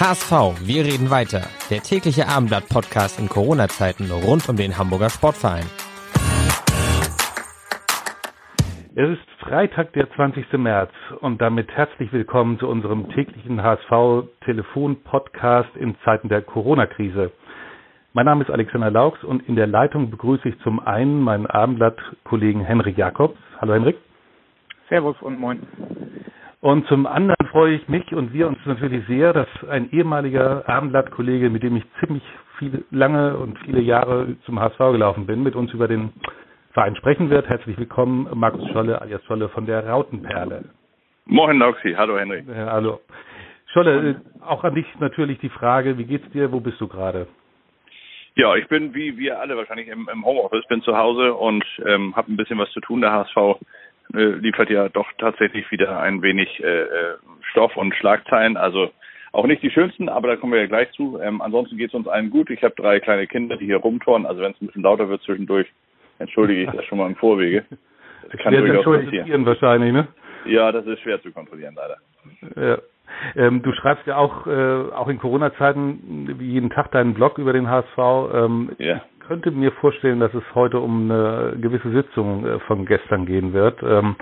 HSV, wir reden weiter. Der tägliche Abendblatt-Podcast in Corona-Zeiten rund um den Hamburger Sportverein. Es ist Freitag, der 20. März und damit herzlich willkommen zu unserem täglichen HSV-Telefon-Podcast in Zeiten der Corona-Krise. Mein Name ist Alexander Laux und in der Leitung begrüße ich zum einen meinen Abendblatt-Kollegen Henrik Jakobs. Hallo Henrik. Servus und moin. Und zum anderen freue ich mich und wir uns natürlich sehr, dass ein ehemaliger Abendblattkollege, mit dem ich ziemlich viele, lange und viele Jahre zum HSV gelaufen bin, mit uns über den Verein sprechen wird. Herzlich willkommen, Markus Scholle, alias Scholle von der Rautenperle. Moin Lauxi, hallo Henrik. Ja, hallo. Scholle, äh, auch an dich natürlich die Frage, wie geht's dir, wo bist du gerade? Ja, ich bin wie wir alle wahrscheinlich im, im Homeoffice, bin zu Hause und ähm, habe ein bisschen was zu tun. Der HSV äh, liefert ja doch tatsächlich wieder ein wenig äh, äh, Stoff und Schlagzeilen. Also auch nicht die schönsten, aber da kommen wir ja gleich zu. Ähm, ansonsten geht es uns allen gut. Ich habe drei kleine Kinder, die hier rumtoren. Also wenn es ein bisschen lauter wird zwischendurch, entschuldige ich das schon mal im Vorwege. Das kann durchaus passieren. wahrscheinlich, ne? Ja, das ist schwer zu kontrollieren, leider. Ja. Ähm, du schreibst ja auch, äh, auch in Corona-Zeiten wie jeden Tag deinen Blog über den HSV. Ähm, ja könnte mir vorstellen, dass es heute um eine gewisse Sitzung äh, von gestern gehen wird, ähm,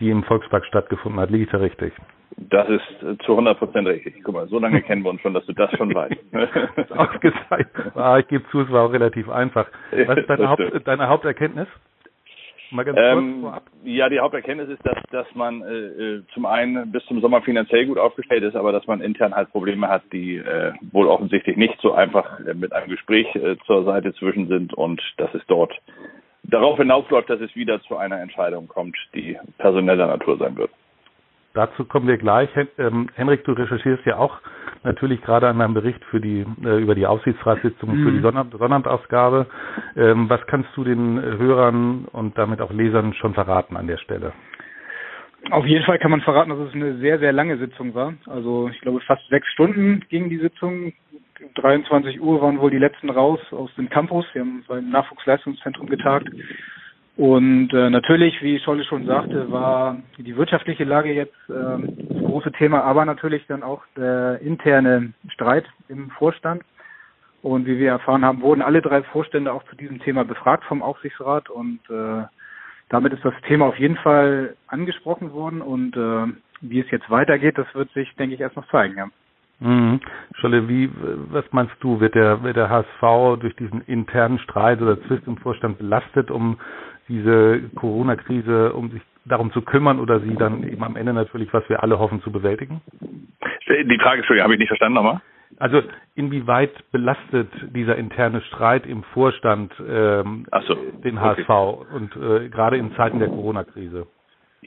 die im Volkspark stattgefunden hat. Liege ich da richtig? Das ist äh, zu 100 Prozent richtig. Guck mal, so lange kennen wir uns schon, dass du das schon weißt. Ausgezeichnet. Ah, ich gebe zu, es war auch relativ einfach. Was ist deine, Haupt, deine Haupterkenntnis? Ähm. Ja, die Haupterkenntnis ist, dass, dass man äh, äh, zum einen bis zum Sommer finanziell gut aufgestellt ist, aber dass man intern halt Probleme hat, die äh, wohl offensichtlich nicht so einfach äh, mit einem Gespräch äh, zur Seite zwischen sind und dass es dort darauf hinausläuft, dass es wieder zu einer Entscheidung kommt, die personeller Natur sein wird. Dazu kommen wir gleich. Ähm, Henrik, du recherchierst ja auch natürlich gerade an meinem Bericht für die äh, über die Aufsichtsratssitzung mhm. für die Sonnab Sonnabendausgabe. Ähm, was kannst du den Hörern und damit auch Lesern schon verraten an der Stelle? Auf jeden Fall kann man verraten, dass es eine sehr, sehr lange Sitzung war. Also ich glaube fast sechs Stunden ging die Sitzung. 23 Uhr waren wohl die letzten raus aus dem Campus. Wir haben beim Nachwuchsleistungszentrum getagt. Und äh, natürlich, wie Scholle schon sagte, war die wirtschaftliche Lage jetzt äh, das große Thema, aber natürlich dann auch der interne Streit im Vorstand. Und wie wir erfahren haben, wurden alle drei Vorstände auch zu diesem Thema befragt vom Aufsichtsrat und äh, damit ist das Thema auf jeden Fall angesprochen worden und äh, wie es jetzt weitergeht, das wird sich, denke ich, erst noch zeigen. Ja. Mhm. Scholle, wie, was meinst du, wird der, wird der HSV durch diesen internen Streit oder Zwist im Vorstand belastet, um diese Corona-Krise, um sich darum zu kümmern oder sie dann eben am Ende natürlich, was wir alle hoffen, zu bewältigen? Die Frage, Entschuldigung, habe ich nicht verstanden nochmal. Also inwieweit belastet dieser interne Streit im Vorstand ähm, so, den HSV okay. und äh, gerade in Zeiten der Corona-Krise?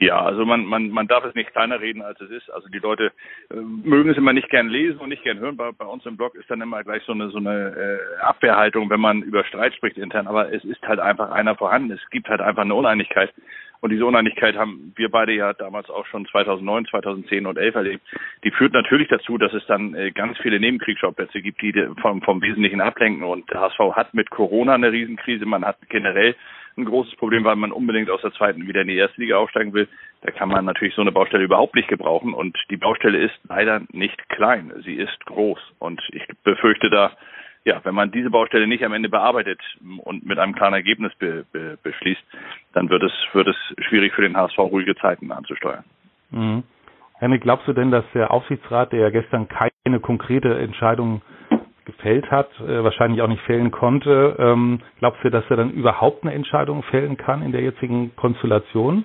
Ja, also man, man, man darf es nicht kleiner reden, als es ist. Also die Leute äh, mögen es immer nicht gern lesen und nicht gern hören. Bei, bei uns im Blog ist dann immer gleich so eine so eine äh, Abwehrhaltung, wenn man über Streit spricht intern. Aber es ist halt einfach einer vorhanden. Es gibt halt einfach eine Uneinigkeit. Und diese Uneinigkeit haben wir beide ja damals auch schon 2009, 2010 und 11 erlebt. Die führt natürlich dazu, dass es dann äh, ganz viele Nebenkriegsschauplätze gibt, die vom, vom Wesentlichen ablenken. Und der HSV hat mit Corona eine Riesenkrise. Man hat generell ein großes Problem, weil man unbedingt aus der zweiten wieder in die erste Liga aufsteigen will. Da kann man natürlich so eine Baustelle überhaupt nicht gebrauchen. Und die Baustelle ist leider nicht klein. Sie ist groß. Und ich befürchte da, ja, wenn man diese Baustelle nicht am Ende bearbeitet und mit einem klaren Ergebnis be, be, beschließt, dann wird es, wird es schwierig für den HSV ruhige Zeiten anzusteuern. Mhm. Henrik, glaubst du denn, dass der Aufsichtsrat, der ja gestern keine konkrete Entscheidung gefällt hat, äh, wahrscheinlich auch nicht fällen konnte. Ähm, glaubst du, dass er dann überhaupt eine Entscheidung fällen kann in der jetzigen Konstellation?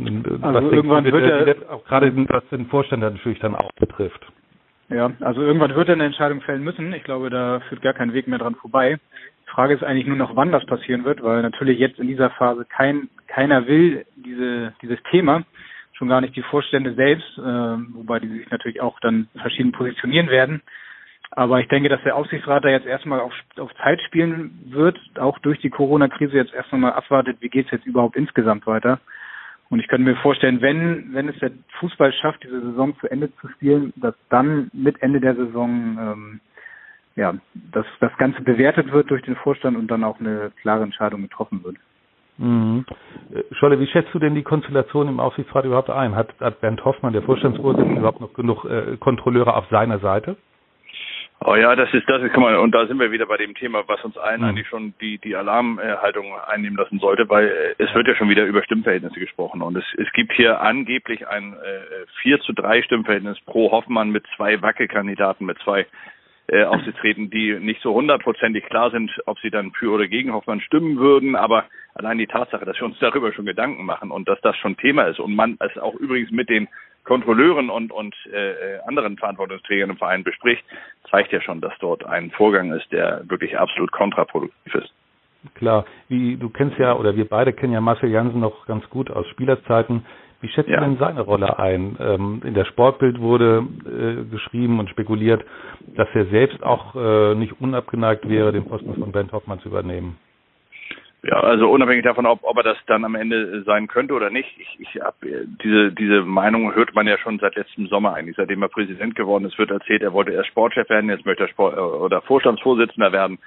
Äh, also was irgendwann wird er, auch gerade was den Vorstand natürlich dann auch betrifft. Ja, also irgendwann wird er eine Entscheidung fällen müssen. Ich glaube, da führt gar kein Weg mehr dran vorbei. Die Frage ist eigentlich nur noch, wann das passieren wird, weil natürlich jetzt in dieser Phase kein, keiner will diese, dieses Thema. schon gar nicht die Vorstände selbst, äh, wobei die sich natürlich auch dann verschieden positionieren werden. Aber ich denke, dass der Aufsichtsrat da jetzt erstmal auf, auf Zeit spielen wird, auch durch die Corona-Krise jetzt erst einmal abwartet, wie geht es jetzt überhaupt insgesamt weiter. Und ich könnte mir vorstellen, wenn, wenn es der Fußball schafft, diese Saison zu Ende zu spielen, dass dann mit Ende der Saison ähm, ja, dass das Ganze bewertet wird durch den Vorstand und dann auch eine klare Entscheidung getroffen wird. Mhm. Scholle, wie schätzt du denn die Konstellation im Aufsichtsrat überhaupt ein? Hat, hat Bernd Hoffmann, der Vorstandsvorsitzende, überhaupt noch genug äh, Kontrolleure auf seiner Seite? Oh ja, das ist, das ist, guck mal, und da sind wir wieder bei dem Thema, was uns allen mhm. eigentlich schon die, die Alarmhaltung einnehmen lassen sollte, weil äh, es wird ja schon wieder über Stimmverhältnisse gesprochen und es, es gibt hier angeblich ein äh, 4 zu 3 Stimmverhältnis pro Hoffmann mit zwei Wackelkandidaten, mit zwei äh, aufzutreten, die nicht so hundertprozentig klar sind, ob sie dann für oder gegen Hoffmann stimmen würden. Aber allein die Tatsache, dass wir uns darüber schon Gedanken machen und dass das schon Thema ist und man es auch übrigens mit den Kontrolleuren und, und äh, anderen Verantwortungsträgern im Verein bespricht, zeigt ja schon, dass dort ein Vorgang ist, der wirklich absolut kontraproduktiv ist. Klar, wie du kennst ja oder wir beide kennen ja Marcel Jansen noch ganz gut aus Spielerzeiten. Wie schätzt ja. du denn seine Rolle ein? Ähm, in der Sportbild wurde äh, geschrieben und spekuliert, dass er selbst auch äh, nicht unabgeneigt wäre, den Posten von Bernd Hoffmann zu übernehmen. Ja, also unabhängig davon, ob, ob er das dann am Ende sein könnte oder nicht, ich, ich hab, diese diese Meinung hört man ja schon seit letztem Sommer eigentlich, seitdem er Präsident geworden ist, wird erzählt, er wollte erst Sportchef werden, jetzt möchte er Sport, oder Vorstandsvorsitzender werden.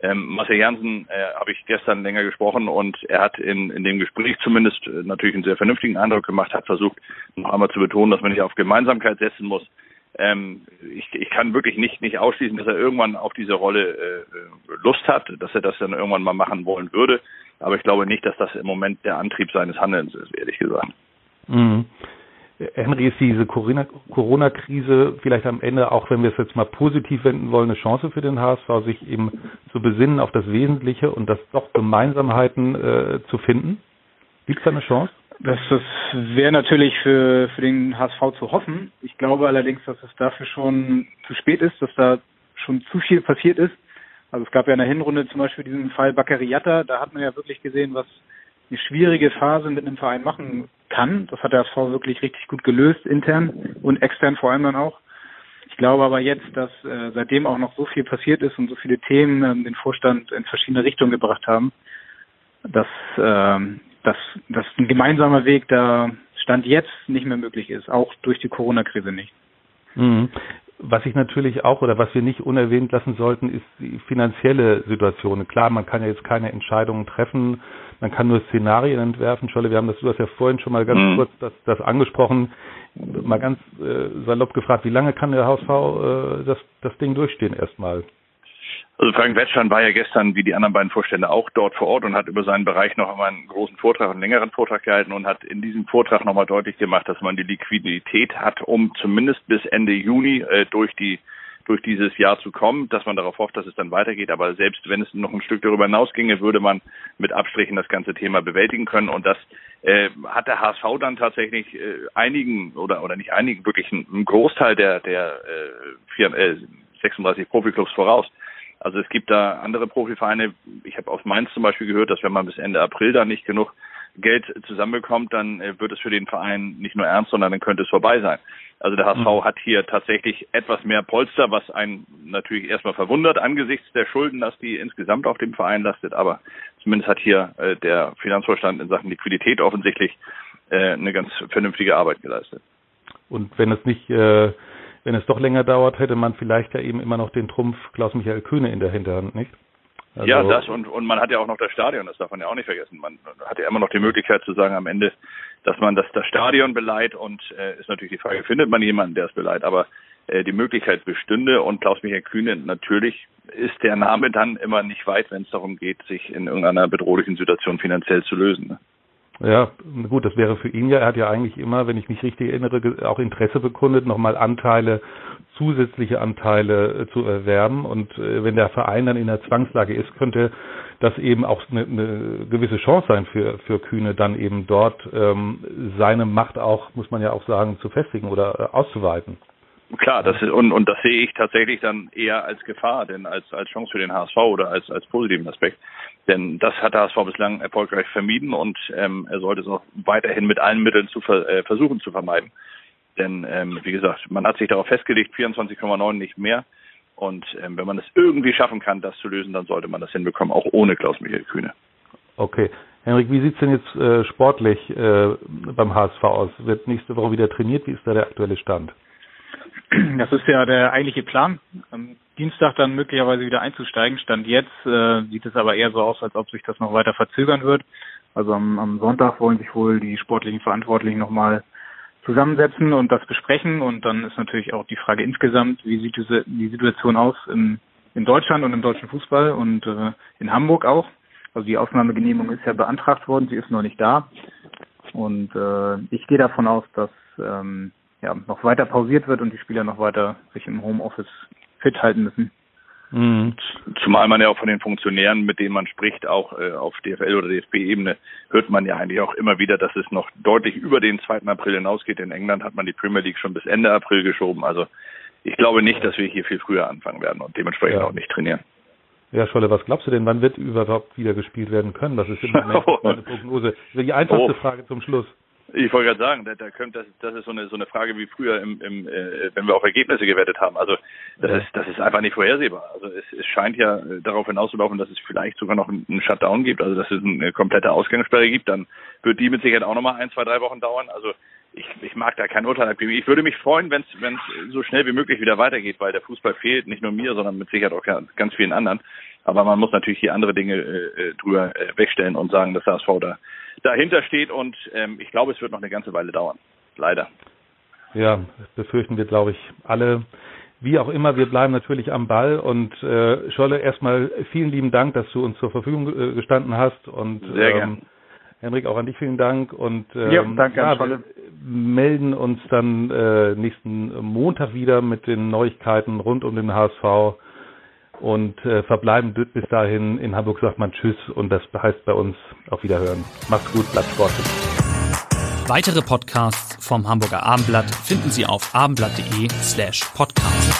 Ähm, Marcel Jansen äh, habe ich gestern länger gesprochen und er hat in, in dem Gespräch zumindest äh, natürlich einen sehr vernünftigen Eindruck gemacht, hat versucht, noch einmal zu betonen, dass man nicht auf Gemeinsamkeit setzen muss. Ähm, ich, ich kann wirklich nicht, nicht ausschließen, dass er irgendwann auf diese Rolle äh, Lust hat, dass er das dann irgendwann mal machen wollen würde. Aber ich glaube nicht, dass das im Moment der Antrieb seines Handelns ist, ehrlich gesagt. Mhm. Henry, ist diese Corona-Krise vielleicht am Ende, auch wenn wir es jetzt mal positiv wenden wollen, eine Chance für den HSV, sich eben zu besinnen auf das Wesentliche und das doch Gemeinsamheiten äh, zu finden? Gibt es da eine Chance? Das, das wäre natürlich für, für den HSV zu hoffen. Ich glaube allerdings, dass es dafür schon zu spät ist, dass da schon zu viel passiert ist. Also es gab ja in der Hinrunde zum Beispiel diesen Fall Baccariata, da hat man ja wirklich gesehen, was eine schwierige Phase mit einem Verein machen kann. Das hat der SV wirklich richtig gut gelöst, intern und extern vor allem dann auch. Ich glaube aber jetzt, dass äh, seitdem auch noch so viel passiert ist und so viele Themen ähm, den Vorstand in verschiedene Richtungen gebracht haben, dass, ähm, dass, dass ein gemeinsamer Weg da Stand jetzt nicht mehr möglich ist, auch durch die Corona-Krise nicht. Mhm. Was ich natürlich auch oder was wir nicht unerwähnt lassen sollten, ist die finanzielle Situation. Klar, man kann ja jetzt keine Entscheidungen treffen, man kann nur Szenarien entwerfen. Scholle, wir haben das, du hast ja vorhin schon mal ganz mhm. kurz das, das angesprochen, mal ganz äh, salopp gefragt, wie lange kann der HSV äh, das, das Ding durchstehen erstmal? Also Frank Wetschan war ja gestern, wie die anderen beiden Vorstände, auch dort vor Ort und hat über seinen Bereich noch einmal einen großen Vortrag, einen längeren Vortrag gehalten und hat in diesem Vortrag nochmal deutlich gemacht, dass man die Liquidität hat, um zumindest bis Ende Juni äh, durch die durch dieses Jahr zu kommen, dass man darauf hofft, dass es dann weitergeht. Aber selbst wenn es noch ein Stück darüber hinausginge, würde man mit Abstrichen das ganze Thema bewältigen können. Und das äh, hat der HSV dann tatsächlich äh, einigen oder oder nicht einigen, wirklich einen Großteil der der äh, vier, äh, 36 Profiklubs voraus. Also es gibt da andere Profivereine. Ich habe aus Mainz zum Beispiel gehört, dass wenn man bis Ende April da nicht genug Geld zusammenbekommt, dann äh, wird es für den Verein nicht nur ernst, sondern dann könnte es vorbei sein. Also der HSV mhm. hat hier tatsächlich etwas mehr Polster, was einen natürlich erstmal verwundert angesichts der Schulden, dass die insgesamt auf dem Verein lastet. Aber zumindest hat hier äh, der Finanzvorstand in Sachen Liquidität offensichtlich äh, eine ganz vernünftige Arbeit geleistet. Und wenn es nicht äh wenn es doch länger dauert, hätte man vielleicht ja eben immer noch den Trumpf Klaus-Michael Kühne in der Hinterhand, nicht? Also ja, das und, und man hat ja auch noch das Stadion, das darf man ja auch nicht vergessen. Man hat ja immer noch die Möglichkeit zu sagen am Ende, dass man das, das Stadion beleiht und äh, ist natürlich die Frage, findet man jemanden, der es beleiht, aber äh, die Möglichkeit bestünde und Klaus-Michael Kühne natürlich ist der Name dann immer nicht weit, wenn es darum geht, sich in irgendeiner bedrohlichen Situation finanziell zu lösen. Ne? Ja, gut, das wäre für ihn ja, er hat ja eigentlich immer, wenn ich mich richtig erinnere, auch Interesse bekundet, nochmal Anteile, zusätzliche Anteile äh, zu erwerben. Und äh, wenn der Verein dann in der Zwangslage ist, könnte das eben auch eine, eine gewisse Chance sein für, für Kühne, dann eben dort ähm, seine Macht auch, muss man ja auch sagen, zu festigen oder äh, auszuweiten. Klar, das ist, und, und das sehe ich tatsächlich dann eher als Gefahr, denn als, als Chance für den HSV oder als, als positiven Aspekt. Denn das hat der HSV bislang erfolgreich vermieden und ähm, er sollte es auch weiterhin mit allen Mitteln zu ver, äh, versuchen zu vermeiden. Denn ähm, wie gesagt, man hat sich darauf festgelegt, 24,9 nicht mehr. Und ähm, wenn man es irgendwie schaffen kann, das zu lösen, dann sollte man das hinbekommen, auch ohne Klaus-Michael Kühne. Okay. Henrik, wie sieht's denn jetzt äh, sportlich äh, beim HSV aus? Wird nächste Woche wieder trainiert? Wie ist da der aktuelle Stand? Das ist ja der eigentliche Plan, am Dienstag dann möglicherweise wieder einzusteigen. Stand jetzt äh, sieht es aber eher so aus, als ob sich das noch weiter verzögern wird. Also am, am Sonntag wollen sich wohl die sportlichen Verantwortlichen nochmal zusammensetzen und das besprechen. Und dann ist natürlich auch die Frage insgesamt, wie sieht diese, die Situation aus im, in Deutschland und im deutschen Fußball und äh, in Hamburg auch. Also die Ausnahmegenehmigung ist ja beantragt worden, sie ist noch nicht da. Und äh, ich gehe davon aus, dass ähm, ja, noch weiter pausiert wird und die Spieler noch weiter sich im Homeoffice fit halten müssen. Mhm. Zumal man ja auch von den Funktionären, mit denen man spricht, auch äh, auf DFL oder DFB-Ebene, hört man ja eigentlich auch immer wieder, dass es noch deutlich über den 2. April hinausgeht. In England hat man die Premier League schon bis Ende April geschoben. Also ich glaube nicht, dass wir hier viel früher anfangen werden und dementsprechend ja. auch nicht trainieren. Ja, Scholle, was glaubst du denn, wann wird überhaupt wieder gespielt werden können? Das ist immer eine Prognose. Die einfachste oh. Frage zum Schluss. Ich wollte gerade sagen, da, da könnt, das, das ist so eine so eine Frage wie früher, im, im, äh, wenn wir auf Ergebnisse gewettet haben. Also das ist das ist einfach nicht vorhersehbar. Also es, es scheint ja äh, darauf hinauszulaufen, dass es vielleicht sogar noch einen Shutdown gibt, also dass es eine komplette Ausgangssperre gibt. Dann wird die mit Sicherheit auch nochmal ein, zwei, drei Wochen dauern. Also ich, ich mag da kein Urteil abgeben. Ich würde mich freuen, wenn es so schnell wie möglich wieder weitergeht, weil der Fußball fehlt, nicht nur mir, sondern mit Sicherheit auch ganz vielen anderen. Aber man muss natürlich hier andere Dinge äh, äh drüber äh, wegstellen und sagen, dass HSV da dahinter steht und ähm, ich glaube, es wird noch eine ganze Weile dauern. Leider. Ja, befürchten wir, glaube ich, alle. Wie auch immer, wir bleiben natürlich am Ball und äh, Scholle, erstmal vielen lieben Dank, dass du uns zur Verfügung äh, gestanden hast und Sehr ähm, gern. Henrik, auch an dich vielen Dank und ähm, ja, danke ja, wir melden uns dann äh, nächsten Montag wieder mit den Neuigkeiten rund um den HSV und äh, verbleiben bis dahin. In Hamburg sagt man Tschüss und das heißt bei uns auf Wiederhören. Macht's gut, bleibt sportlich. Weitere Podcasts vom Hamburger Abendblatt finden Sie auf abendblatt.de slash podcast.